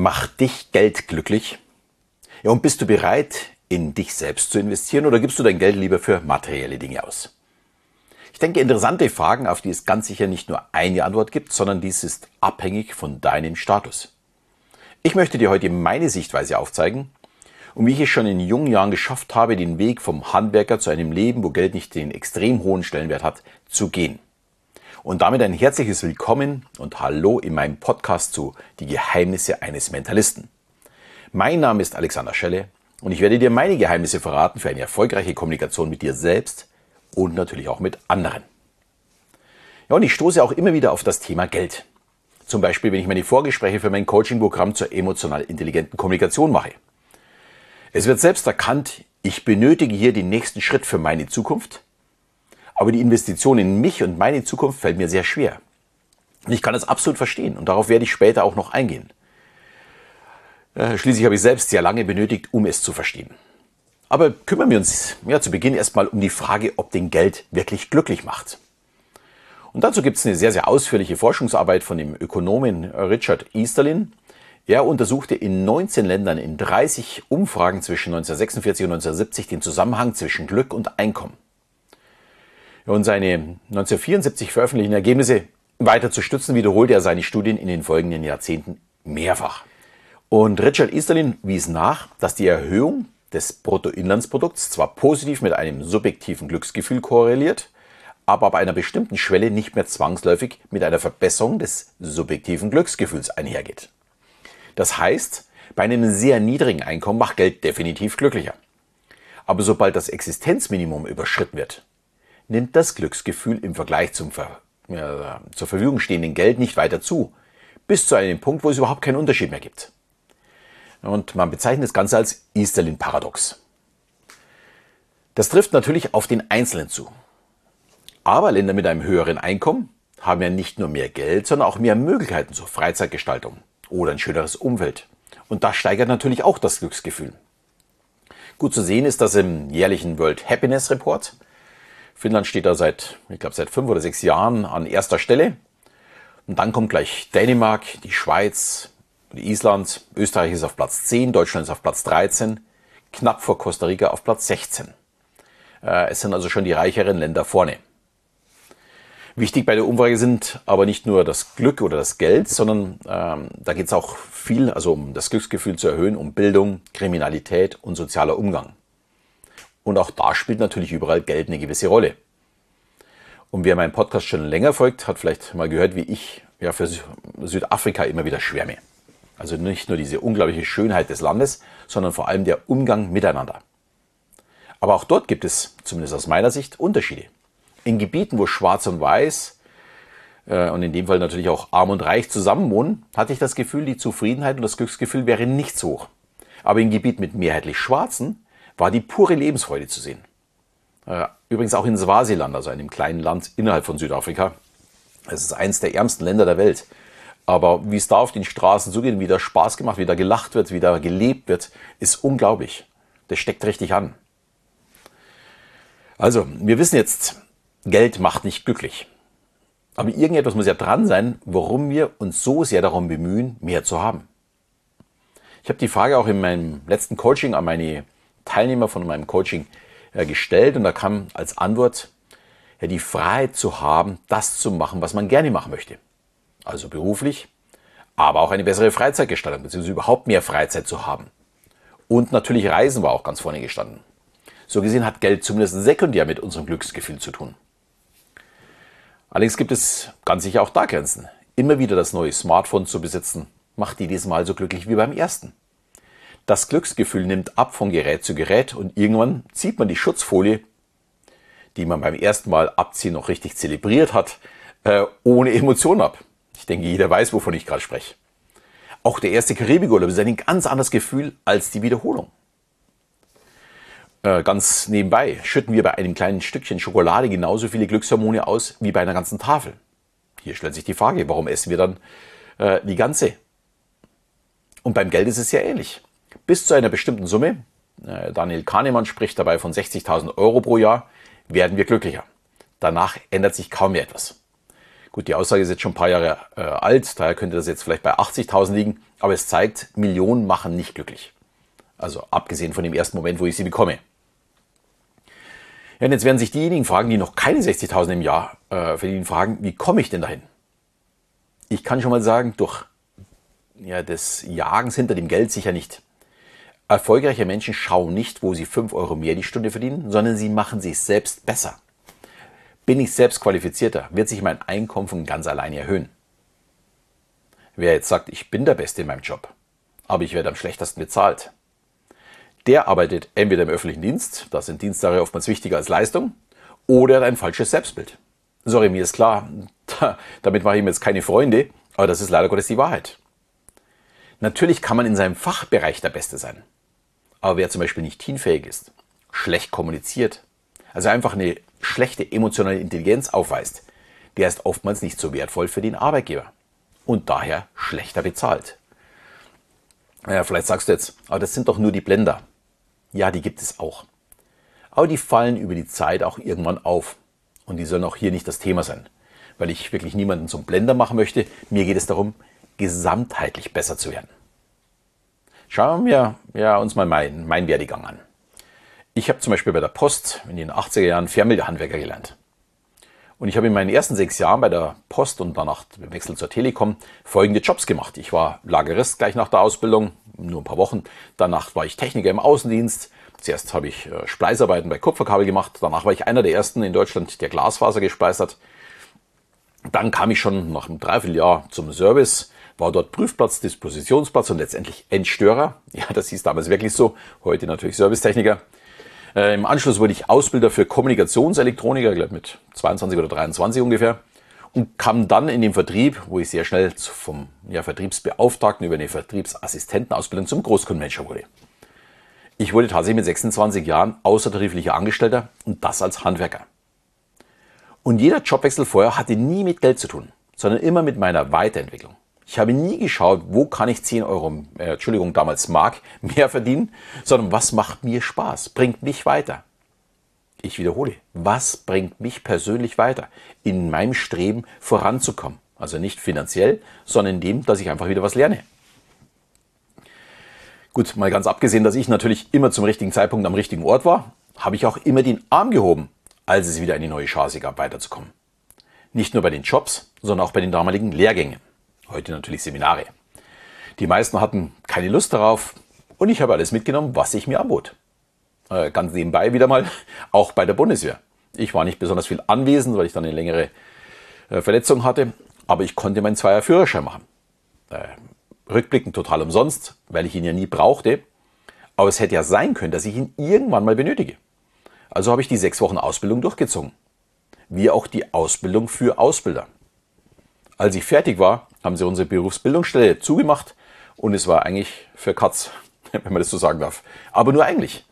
Macht dich Geld glücklich? Ja, und bist du bereit, in dich selbst zu investieren oder gibst du dein Geld lieber für materielle Dinge aus? Ich denke, interessante Fragen, auf die es ganz sicher nicht nur eine Antwort gibt, sondern dies ist abhängig von deinem Status. Ich möchte dir heute meine Sichtweise aufzeigen und wie ich es schon in jungen Jahren geschafft habe, den Weg vom Handwerker zu einem Leben, wo Geld nicht den extrem hohen Stellenwert hat, zu gehen. Und damit ein herzliches Willkommen und Hallo in meinem Podcast zu Die Geheimnisse eines Mentalisten. Mein Name ist Alexander Schelle und ich werde dir meine Geheimnisse verraten für eine erfolgreiche Kommunikation mit dir selbst und natürlich auch mit anderen. Ja, und ich stoße auch immer wieder auf das Thema Geld. Zum Beispiel, wenn ich meine Vorgespräche für mein Coaching-Programm zur emotional intelligenten Kommunikation mache. Es wird selbst erkannt, ich benötige hier den nächsten Schritt für meine Zukunft aber die Investition in mich und meine Zukunft fällt mir sehr schwer. Und ich kann das absolut verstehen und darauf werde ich später auch noch eingehen. Äh, schließlich habe ich selbst sehr lange benötigt, um es zu verstehen. Aber kümmern wir uns ja, zu Beginn erstmal um die Frage, ob den Geld wirklich glücklich macht. Und dazu gibt es eine sehr, sehr ausführliche Forschungsarbeit von dem Ökonomen Richard Easterlin. Er untersuchte in 19 Ländern in 30 Umfragen zwischen 1946 und 1970 den Zusammenhang zwischen Glück und Einkommen und seine 1974 veröffentlichten Ergebnisse weiter zu stützen, wiederholte er seine Studien in den folgenden Jahrzehnten mehrfach. Und Richard Easterlin wies nach, dass die Erhöhung des Bruttoinlandsprodukts zwar positiv mit einem subjektiven Glücksgefühl korreliert, aber ab einer bestimmten Schwelle nicht mehr zwangsläufig mit einer Verbesserung des subjektiven Glücksgefühls einhergeht. Das heißt, bei einem sehr niedrigen Einkommen macht Geld definitiv glücklicher. Aber sobald das Existenzminimum überschritten wird, nimmt das Glücksgefühl im Vergleich zum Ver ja, zur Verfügung stehenden Geld nicht weiter zu, bis zu einem Punkt, wo es überhaupt keinen Unterschied mehr gibt. Und man bezeichnet das Ganze als Easterlin-Paradox. Das trifft natürlich auf den Einzelnen zu. Aber Länder mit einem höheren Einkommen haben ja nicht nur mehr Geld, sondern auch mehr Möglichkeiten zur Freizeitgestaltung oder ein schöneres Umfeld. Und das steigert natürlich auch das Glücksgefühl. Gut zu sehen ist das im jährlichen World Happiness Report, Finnland steht da seit, ich glaube, seit fünf oder sechs Jahren an erster Stelle. Und dann kommt gleich Dänemark, die Schweiz, Island, Österreich ist auf Platz 10, Deutschland ist auf Platz 13, knapp vor Costa Rica auf Platz 16. Äh, es sind also schon die reicheren Länder vorne. Wichtig bei der Umfrage sind aber nicht nur das Glück oder das Geld, sondern ähm, da geht es auch viel, also um das Glücksgefühl zu erhöhen, um Bildung, Kriminalität und sozialer Umgang. Und auch da spielt natürlich überall Geld eine gewisse Rolle. Und wer meinen Podcast schon länger folgt, hat vielleicht mal gehört, wie ich ja für Südafrika immer wieder schwärme. Also nicht nur diese unglaubliche Schönheit des Landes, sondern vor allem der Umgang miteinander. Aber auch dort gibt es, zumindest aus meiner Sicht, Unterschiede. In Gebieten, wo Schwarz und Weiß äh, und in dem Fall natürlich auch Arm und Reich zusammenwohnen, hatte ich das Gefühl, die Zufriedenheit und das Glücksgefühl wäre nicht so hoch. Aber in Gebieten mit mehrheitlich Schwarzen war die pure Lebensfreude zu sehen. Äh, übrigens auch in Swasiland, also einem kleinen Land innerhalb von Südafrika. Es ist eines der ärmsten Länder der Welt. Aber wie es da auf den Straßen zugeht, wie da Spaß gemacht, wie da gelacht wird, wie da gelebt wird, ist unglaublich. Das steckt richtig an. Also, wir wissen jetzt, Geld macht nicht glücklich. Aber irgendetwas muss ja dran sein, warum wir uns so sehr darum bemühen, mehr zu haben. Ich habe die Frage auch in meinem letzten Coaching an meine Teilnehmer von meinem Coaching äh, gestellt und da kam als Antwort, ja, die Freiheit zu haben, das zu machen, was man gerne machen möchte. Also beruflich, aber auch eine bessere Freizeitgestaltung, beziehungsweise überhaupt mehr Freizeit zu haben. Und natürlich Reisen war auch ganz vorne gestanden. So gesehen hat Geld zumindest sekundär mit unserem Glücksgefühl zu tun. Allerdings gibt es ganz sicher auch da Grenzen. Immer wieder das neue Smartphone zu besitzen, macht jedes Mal so glücklich wie beim ersten. Das Glücksgefühl nimmt ab von Gerät zu Gerät und irgendwann zieht man die Schutzfolie, die man beim ersten Mal abziehen noch richtig zelebriert hat, äh, ohne Emotion ab. Ich denke, jeder weiß, wovon ich gerade spreche. Auch der erste Karibikurlaub ist ein ganz anderes Gefühl als die Wiederholung. Äh, ganz nebenbei schütten wir bei einem kleinen Stückchen Schokolade genauso viele Glückshormone aus wie bei einer ganzen Tafel. Hier stellt sich die Frage, warum essen wir dann äh, die ganze? Und beim Geld ist es ja ähnlich bis zu einer bestimmten Summe, äh, Daniel Kahnemann spricht dabei von 60.000 Euro pro Jahr, werden wir glücklicher. Danach ändert sich kaum mehr etwas. Gut, die Aussage ist jetzt schon ein paar Jahre äh, alt, daher könnte das jetzt vielleicht bei 80.000 liegen, aber es zeigt, Millionen machen nicht glücklich. Also abgesehen von dem ersten Moment, wo ich sie bekomme. Ja, und jetzt werden sich diejenigen fragen, die noch keine 60.000 im Jahr äh, verdienen, fragen, wie komme ich denn dahin? Ich kann schon mal sagen, durch ja, des Jagens hinter dem Geld sicher nicht. Erfolgreiche Menschen schauen nicht, wo sie 5 Euro mehr die Stunde verdienen, sondern sie machen sich selbst besser. Bin ich selbst qualifizierter, wird sich mein Einkommen von ganz alleine erhöhen. Wer jetzt sagt, ich bin der Beste in meinem Job, aber ich werde am schlechtesten bezahlt, der arbeitet entweder im öffentlichen Dienst, da sind Diensttage oftmals wichtiger als Leistung, oder hat ein falsches Selbstbild. Sorry, mir ist klar, damit mache ich mir jetzt keine Freunde, aber das ist leider Gottes die Wahrheit. Natürlich kann man in seinem Fachbereich der Beste sein. Aber wer zum Beispiel nicht teamfähig ist, schlecht kommuniziert, also einfach eine schlechte emotionale Intelligenz aufweist, der ist oftmals nicht so wertvoll für den Arbeitgeber und daher schlechter bezahlt. Ja, vielleicht sagst du jetzt, aber das sind doch nur die Blender. Ja, die gibt es auch. Aber die fallen über die Zeit auch irgendwann auf. Und die sollen auch hier nicht das Thema sein, weil ich wirklich niemanden zum Blender machen möchte. Mir geht es darum, gesamtheitlich besser zu werden. Schauen wir ja, uns mal meinen mein Werdegang an. Ich habe zum Beispiel bei der Post in den 80er Jahren Fernmeldehandwerker gelernt. Und ich habe in meinen ersten sechs Jahren bei der Post und danach im Wechsel zur Telekom folgende Jobs gemacht. Ich war Lagerist gleich nach der Ausbildung, nur ein paar Wochen. Danach war ich Techniker im Außendienst. Zuerst habe ich äh, Spleißarbeiten bei Kupferkabel gemacht. Danach war ich einer der ersten in Deutschland, der Glasfaser gespeist hat. Dann kam ich schon nach einem Dreivierteljahr zum Service, war dort Prüfplatz, Dispositionsplatz und letztendlich Endstörer. Ja, das hieß damals wirklich so. Heute natürlich Servicetechniker. Äh, Im Anschluss wurde ich Ausbilder für Kommunikationselektroniker, glaube mit 22 oder 23 ungefähr. Und kam dann in den Vertrieb, wo ich sehr schnell vom ja, Vertriebsbeauftragten über eine Vertriebsassistentenausbildung zum Großkundenmanager wurde. Ich wurde tatsächlich mit 26 Jahren außertariflicher Angestellter und das als Handwerker. Und jeder Jobwechsel vorher hatte nie mit Geld zu tun, sondern immer mit meiner Weiterentwicklung. Ich habe nie geschaut, wo kann ich 10 Euro, äh, Entschuldigung, damals Mark, mehr verdienen, sondern was macht mir Spaß, bringt mich weiter. Ich wiederhole, was bringt mich persönlich weiter, in meinem Streben voranzukommen? Also nicht finanziell, sondern in dem, dass ich einfach wieder was lerne. Gut, mal ganz abgesehen, dass ich natürlich immer zum richtigen Zeitpunkt am richtigen Ort war, habe ich auch immer den Arm gehoben, als es wieder eine neue Chance gab, weiterzukommen. Nicht nur bei den Jobs, sondern auch bei den damaligen Lehrgängen heute natürlich Seminare. Die meisten hatten keine Lust darauf und ich habe alles mitgenommen, was ich mir anbot. Äh, ganz nebenbei wieder mal, auch bei der Bundeswehr. Ich war nicht besonders viel anwesend, weil ich dann eine längere äh, Verletzung hatte, aber ich konnte meinen Zweier Führerschein machen. Äh, rückblickend total umsonst, weil ich ihn ja nie brauchte. Aber es hätte ja sein können, dass ich ihn irgendwann mal benötige. Also habe ich die sechs Wochen Ausbildung durchgezogen. Wie auch die Ausbildung für Ausbilder. Als ich fertig war, haben sie unsere Berufsbildungsstelle zugemacht und es war eigentlich für Katz, wenn man das so sagen darf. Aber nur eigentlich.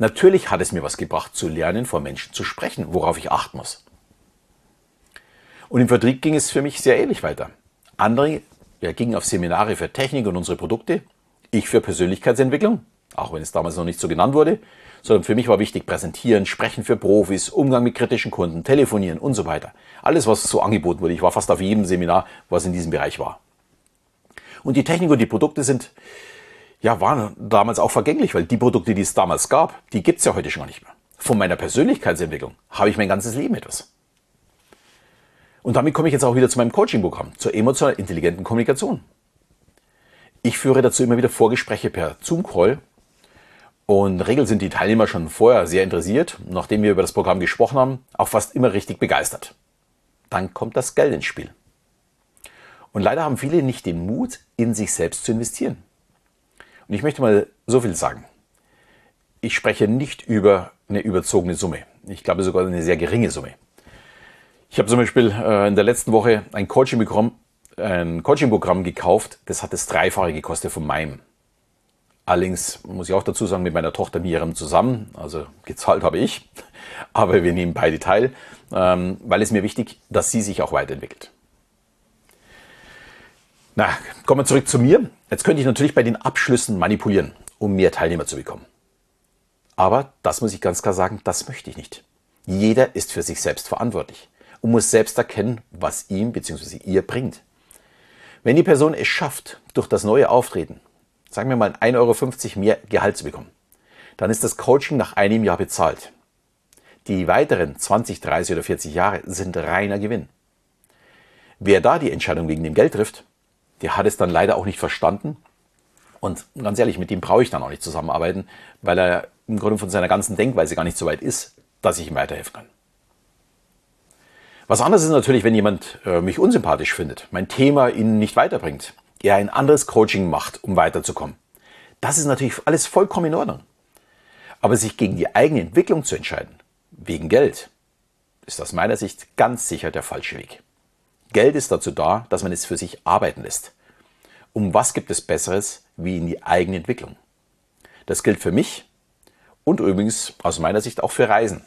Natürlich hat es mir was gebracht, zu lernen, vor Menschen zu sprechen, worauf ich achten muss. Und im Vertrieb ging es für mich sehr ähnlich weiter. Andere ja, gingen auf Seminare für Technik und unsere Produkte, ich für Persönlichkeitsentwicklung, auch wenn es damals noch nicht so genannt wurde sondern für mich war wichtig präsentieren, sprechen für Profis, Umgang mit kritischen Kunden, telefonieren und so weiter. Alles, was so angeboten wurde. Ich war fast auf jedem Seminar, was in diesem Bereich war. Und die Technik und die Produkte sind, ja, waren damals auch vergänglich, weil die Produkte, die es damals gab, die gibt's ja heute schon gar nicht mehr. Von meiner Persönlichkeitsentwicklung habe ich mein ganzes Leben etwas. Und damit komme ich jetzt auch wieder zu meinem Coaching-Programm, zur emotional intelligenten Kommunikation. Ich führe dazu immer wieder Vorgespräche per Zoom-Call und Regel sind die Teilnehmer schon vorher sehr interessiert, nachdem wir über das Programm gesprochen haben, auch fast immer richtig begeistert. Dann kommt das Geld ins Spiel. Und leider haben viele nicht den Mut, in sich selbst zu investieren. Und ich möchte mal so viel sagen. Ich spreche nicht über eine überzogene Summe. Ich glaube sogar eine sehr geringe Summe. Ich habe zum Beispiel äh, in der letzten Woche ein Coaching-Programm Coaching gekauft, das hat das Dreifache gekostet von meinem. Allerdings muss ich auch dazu sagen, mit meiner Tochter Miriam zusammen, also gezahlt habe ich, aber wir nehmen beide teil, ähm, weil es mir wichtig, dass sie sich auch weiterentwickelt. Na, kommen wir zurück zu mir. Jetzt könnte ich natürlich bei den Abschlüssen manipulieren, um mehr Teilnehmer zu bekommen. Aber das muss ich ganz klar sagen, das möchte ich nicht. Jeder ist für sich selbst verantwortlich und muss selbst erkennen, was ihm bzw. ihr bringt. Wenn die Person es schafft, durch das neue Auftreten, sagen wir mal 1,50 Euro mehr Gehalt zu bekommen, dann ist das Coaching nach einem Jahr bezahlt. Die weiteren 20, 30 oder 40 Jahre sind reiner Gewinn. Wer da die Entscheidung wegen dem Geld trifft, der hat es dann leider auch nicht verstanden. Und ganz ehrlich, mit dem brauche ich dann auch nicht zusammenarbeiten, weil er im Grunde von seiner ganzen Denkweise gar nicht so weit ist, dass ich ihm weiterhelfen kann. Was anderes ist natürlich, wenn jemand äh, mich unsympathisch findet, mein Thema ihn nicht weiterbringt, er ein anderes Coaching macht, um weiterzukommen. Das ist natürlich alles vollkommen in Ordnung. Aber sich gegen die eigene Entwicklung zu entscheiden, wegen Geld, ist aus meiner Sicht ganz sicher der falsche Weg. Geld ist dazu da, dass man es für sich arbeiten lässt. Um was gibt es Besseres wie in die eigene Entwicklung? Das gilt für mich und übrigens aus meiner Sicht auch für Reisen.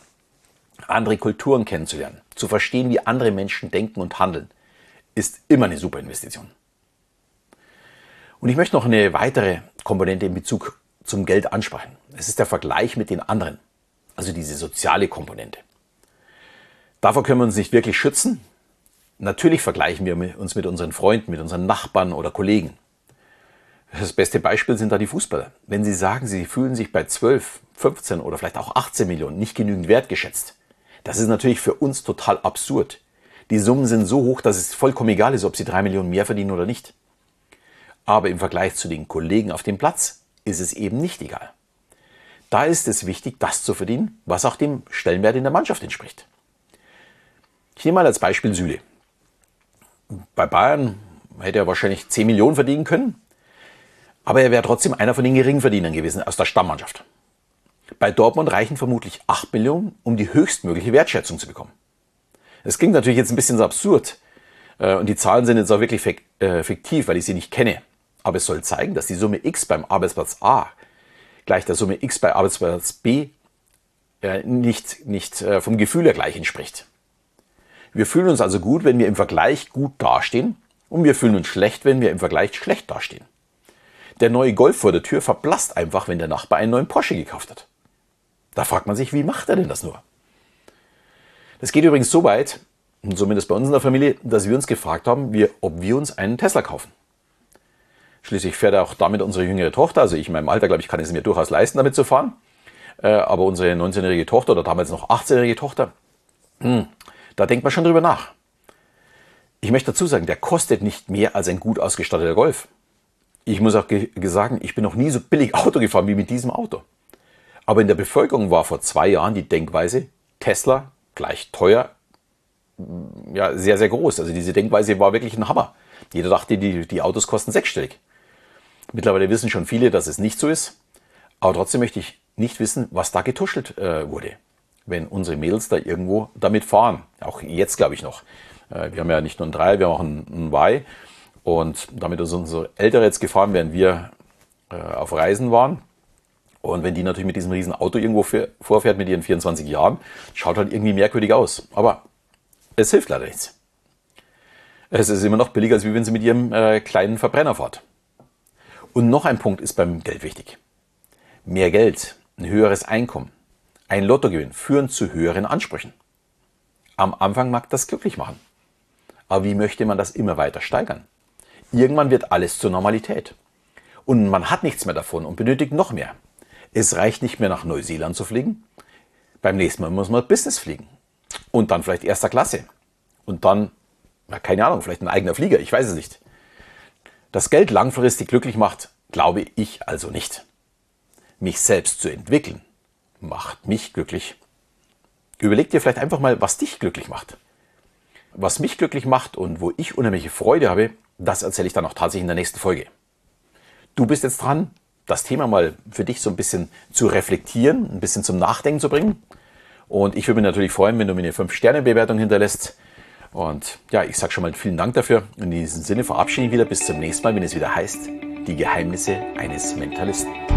Andere Kulturen kennenzulernen, zu verstehen, wie andere Menschen denken und handeln, ist immer eine super Investition. Und ich möchte noch eine weitere Komponente in Bezug zum Geld ansprechen. Es ist der Vergleich mit den anderen, also diese soziale Komponente. Davor können wir uns nicht wirklich schützen, Natürlich vergleichen wir uns mit unseren Freunden, mit unseren Nachbarn oder Kollegen. Das beste Beispiel sind da die Fußballer. Wenn sie sagen, sie fühlen sich bei 12, 15 oder vielleicht auch 18 Millionen nicht genügend wertgeschätzt, das ist natürlich für uns total absurd. Die Summen sind so hoch, dass es vollkommen egal ist, ob sie drei Millionen mehr verdienen oder nicht. Aber im Vergleich zu den Kollegen auf dem Platz ist es eben nicht egal. Da ist es wichtig, das zu verdienen, was auch dem Stellenwert in der Mannschaft entspricht. Ich nehme mal als Beispiel Süle bei Bayern hätte er wahrscheinlich 10 Millionen verdienen können, aber er wäre trotzdem einer von den Geringverdienern gewesen aus der Stammmannschaft. Bei Dortmund reichen vermutlich 8 Millionen, um die höchstmögliche Wertschätzung zu bekommen. Es klingt natürlich jetzt ein bisschen so absurd äh, und die Zahlen sind jetzt auch wirklich äh, fiktiv, weil ich sie nicht kenne. Aber es soll zeigen, dass die Summe X beim Arbeitsplatz A gleich der Summe X bei Arbeitsplatz B äh, nicht, nicht vom Gefühl her gleich entspricht. Wir fühlen uns also gut, wenn wir im Vergleich gut dastehen und wir fühlen uns schlecht, wenn wir im Vergleich schlecht dastehen. Der neue Golf vor der Tür verblasst einfach, wenn der Nachbar einen neuen Porsche gekauft hat. Da fragt man sich, wie macht er denn das nur? Das geht übrigens so weit, zumindest bei uns in der Familie, dass wir uns gefragt haben, wir, ob wir uns einen Tesla kaufen. Schließlich fährt auch damit unsere jüngere Tochter, also ich in meinem Alter, glaube ich, kann es mir durchaus leisten, damit zu fahren. Äh, aber unsere 19-jährige Tochter oder damals noch 18-jährige Tochter, hm, da denkt man schon drüber nach. Ich möchte dazu sagen, der kostet nicht mehr als ein gut ausgestatteter Golf. Ich muss auch sagen, ich bin noch nie so billig Auto gefahren wie mit diesem Auto. Aber in der Bevölkerung war vor zwei Jahren die Denkweise, Tesla gleich teuer, ja, sehr, sehr groß. Also diese Denkweise war wirklich ein Hammer. Jeder dachte, die, die Autos kosten sechsstellig. Mittlerweile wissen schon viele, dass es nicht so ist. Aber trotzdem möchte ich nicht wissen, was da getuschelt äh, wurde wenn unsere Mädels da irgendwo damit fahren. Auch jetzt glaube ich noch. Äh, wir haben ja nicht nur ein 3, wir haben auch ein, ein Y. Und damit unsere Ältere jetzt gefahren, während wir äh, auf Reisen waren. Und wenn die natürlich mit diesem riesen Auto irgendwo vorfährt mit ihren 24 Jahren, schaut halt irgendwie merkwürdig aus. Aber es hilft leider nichts. Es ist immer noch billiger, als wenn sie mit ihrem äh, kleinen Verbrenner fährt. Und noch ein Punkt ist beim Geld wichtig. Mehr Geld, ein höheres Einkommen, ein Lottogewinn führen zu höheren Ansprüchen. Am Anfang mag das glücklich machen. Aber wie möchte man das immer weiter steigern? Irgendwann wird alles zur Normalität. Und man hat nichts mehr davon und benötigt noch mehr. Es reicht nicht mehr nach Neuseeland zu fliegen. Beim nächsten Mal muss man Business fliegen. Und dann vielleicht erster Klasse. Und dann, na, keine Ahnung, vielleicht ein eigener Flieger, ich weiß es nicht. Das Geld langfristig glücklich macht, glaube ich also nicht. Mich selbst zu entwickeln, macht mich glücklich. Überleg dir vielleicht einfach mal, was dich glücklich macht. Was mich glücklich macht und wo ich unheimliche Freude habe, das erzähle ich dann auch tatsächlich in der nächsten Folge. Du bist jetzt dran, das Thema mal für dich so ein bisschen zu reflektieren, ein bisschen zum Nachdenken zu bringen. Und ich würde mich natürlich freuen, wenn du mir eine 5-Sterne-Bewertung hinterlässt. Und ja, ich sage schon mal vielen Dank dafür. In diesem Sinne verabschiede ich wieder bis zum nächsten Mal, wenn es wieder heißt, die Geheimnisse eines Mentalisten.